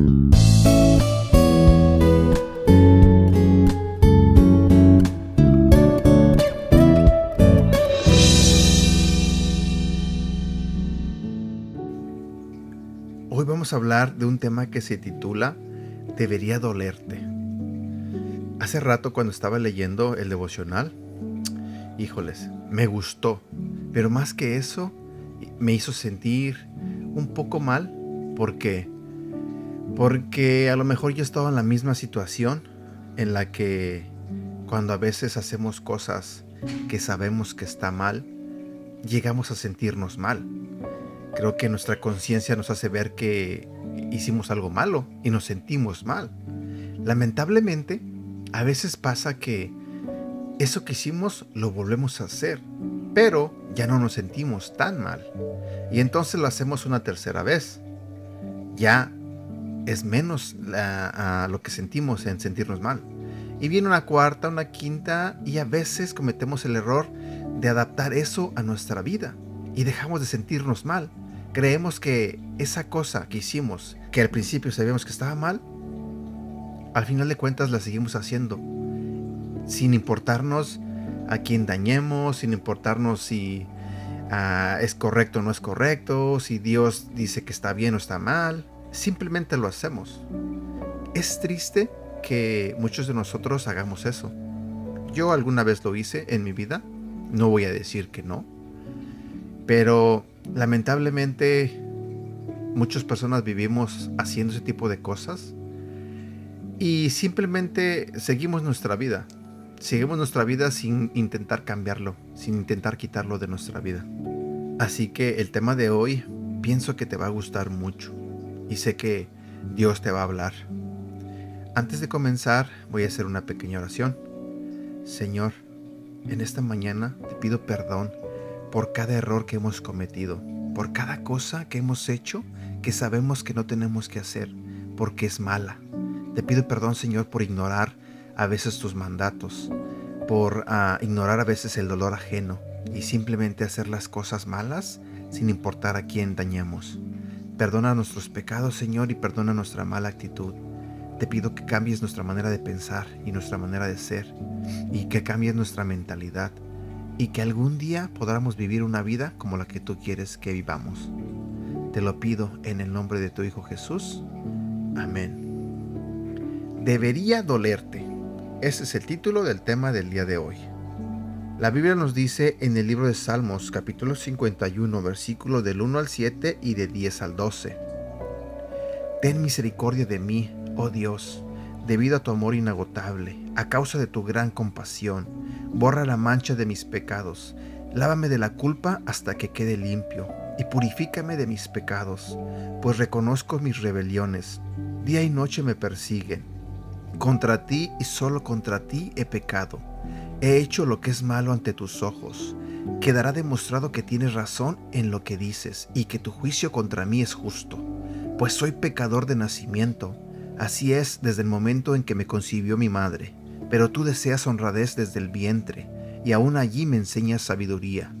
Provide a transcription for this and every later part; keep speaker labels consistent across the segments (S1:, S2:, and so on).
S1: Hoy vamos a hablar de un tema que se titula Debería dolerte. Hace rato cuando estaba leyendo el devocional, híjoles, me gustó, pero más que eso, me hizo sentir un poco mal. ¿Por qué? Porque a lo mejor yo estaba en la misma situación en la que cuando a veces hacemos cosas que sabemos que está mal, llegamos a sentirnos mal. Creo que nuestra conciencia nos hace ver que hicimos algo malo y nos sentimos mal. Lamentablemente, a veces pasa que eso que hicimos lo volvemos a hacer, pero ya no nos sentimos tan mal. Y entonces lo hacemos una tercera vez. Ya es menos lo que sentimos en sentirnos mal. Y viene una cuarta, una quinta, y a veces cometemos el error de adaptar eso a nuestra vida y dejamos de sentirnos mal. Creemos que esa cosa que hicimos, que al principio sabíamos que estaba mal, al final de cuentas la seguimos haciendo, sin importarnos a quién dañemos, sin importarnos si ah, es correcto o no es correcto, si Dios dice que está bien o está mal, simplemente lo hacemos. Es triste que muchos de nosotros hagamos eso. Yo alguna vez lo hice en mi vida, no voy a decir que no, pero lamentablemente muchas personas vivimos haciendo ese tipo de cosas y simplemente seguimos nuestra vida. Seguimos nuestra vida sin intentar cambiarlo, sin intentar quitarlo de nuestra vida. Así que el tema de hoy pienso que te va a gustar mucho y sé que Dios te va a hablar. Antes de comenzar voy a hacer una pequeña oración. Señor, en esta mañana te pido perdón por cada error que hemos cometido, por cada cosa que hemos hecho que sabemos que no tenemos que hacer porque es mala. Te pido perdón, Señor, por ignorar a veces tus mandatos, por ah, ignorar a veces el dolor ajeno y simplemente hacer las cosas malas sin importar a quién dañemos. Perdona nuestros pecados, Señor, y perdona nuestra mala actitud. Te pido que cambies nuestra manera de pensar y nuestra manera de ser, y que cambies nuestra mentalidad y que algún día podamos vivir una vida como la que tú quieres que vivamos. Te lo pido en el nombre de tu Hijo Jesús. Amén. Debería dolerte. Ese es el título del tema del día de hoy. La Biblia nos dice en el libro de Salmos capítulo 51 versículo del 1 al 7 y de 10 al 12. Ten misericordia de mí, oh Dios, debido a tu amor inagotable, a causa de tu gran compasión borra la mancha de mis pecados, lávame de la culpa hasta que quede limpio, y purifícame de mis pecados, pues reconozco mis rebeliones, día y noche me persiguen. Contra ti y solo contra ti he pecado, he hecho lo que es malo ante tus ojos. Quedará demostrado que tienes razón en lo que dices y que tu juicio contra mí es justo, pues soy pecador de nacimiento, así es desde el momento en que me concibió mi madre pero tú deseas honradez desde el vientre, y aún allí me enseñas sabiduría.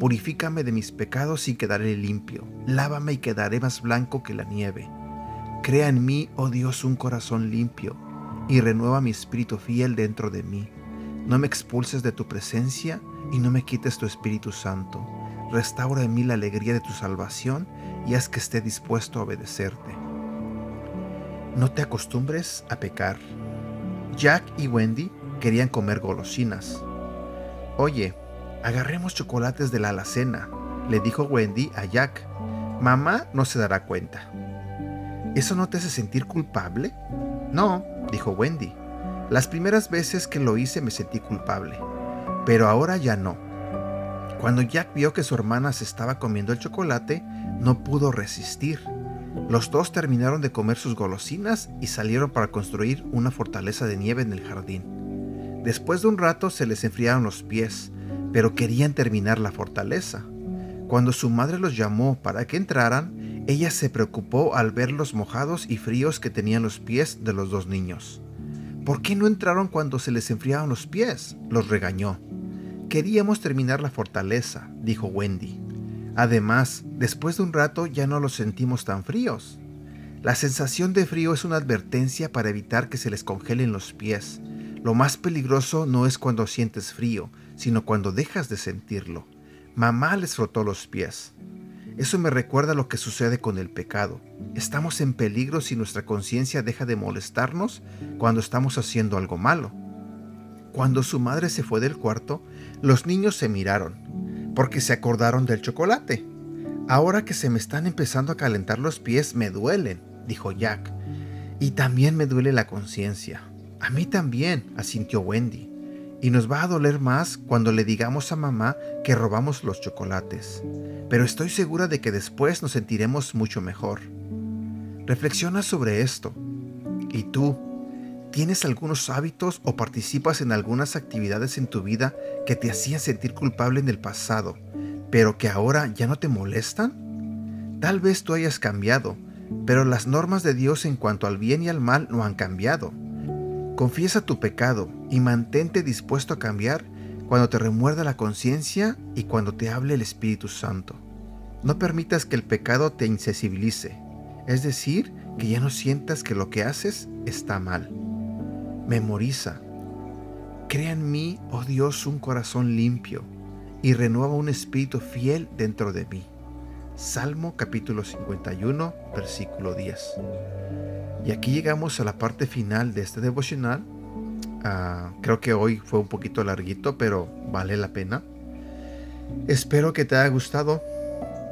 S1: Purifícame de mis pecados y quedaré limpio. Lávame y quedaré más blanco que la nieve. Crea en mí, oh Dios, un corazón limpio, y renueva mi espíritu fiel dentro de mí. No me expulses de tu presencia y no me quites tu Espíritu Santo. Restaura en mí la alegría de tu salvación y haz que esté dispuesto a obedecerte. No te acostumbres a pecar Jack y Wendy querían comer golosinas. Oye, agarremos chocolates de la alacena, le dijo Wendy a Jack. Mamá no se dará cuenta. ¿Eso no te hace sentir culpable? No, dijo Wendy. Las primeras veces que lo hice me sentí culpable, pero ahora ya no. Cuando Jack vio que su hermana se estaba comiendo el chocolate, no pudo resistir. Los dos terminaron de comer sus golosinas y salieron para construir una fortaleza de nieve en el jardín. Después de un rato se les enfriaron los pies, pero querían terminar la fortaleza. Cuando su madre los llamó para que entraran, ella se preocupó al ver los mojados y fríos que tenían los pies de los dos niños. ¿Por qué no entraron cuando se les enfriaron los pies? los regañó. Queríamos terminar la fortaleza, dijo Wendy. Además, después de un rato ya no los sentimos tan fríos. La sensación de frío es una advertencia para evitar que se les congelen los pies. Lo más peligroso no es cuando sientes frío, sino cuando dejas de sentirlo. Mamá les frotó los pies. Eso me recuerda lo que sucede con el pecado. Estamos en peligro si nuestra conciencia deja de molestarnos cuando estamos haciendo algo malo. Cuando su madre se fue del cuarto, los niños se miraron, porque se acordaron del chocolate. Ahora que se me están empezando a calentar los pies, me duelen, dijo Jack. Y también me duele la conciencia. A mí también, asintió Wendy y nos va a doler más cuando le digamos a mamá que robamos los chocolates. Pero estoy segura de que después nos sentiremos mucho mejor. Reflexiona sobre esto. ¿Y tú? ¿Tienes algunos hábitos o participas en algunas actividades en tu vida que te hacían sentir culpable en el pasado, pero que ahora ya no te molestan? Tal vez tú hayas cambiado, pero las normas de Dios en cuanto al bien y al mal no han cambiado. Confiesa tu pecado y mantente dispuesto a cambiar cuando te remuerda la conciencia y cuando te hable el Espíritu Santo. No permitas que el pecado te insensibilice, es decir, que ya no sientas que lo que haces está mal. Memoriza. Crea en mí, oh Dios, un corazón limpio y renueva un espíritu fiel dentro de mí. Salmo capítulo 51, versículo 10. Y aquí llegamos a la parte final de este devocional. Ah, creo que hoy fue un poquito larguito, pero vale la pena. Espero que te haya gustado.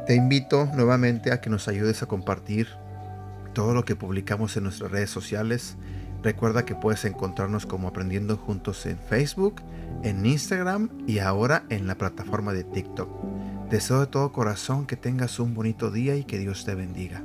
S1: Te invito nuevamente a que nos ayudes a compartir todo lo que publicamos en nuestras redes sociales. Recuerda que puedes encontrarnos como Aprendiendo Juntos en Facebook, en Instagram y ahora en la plataforma de TikTok. Deseo de todo corazón que tengas un bonito día y que Dios te bendiga.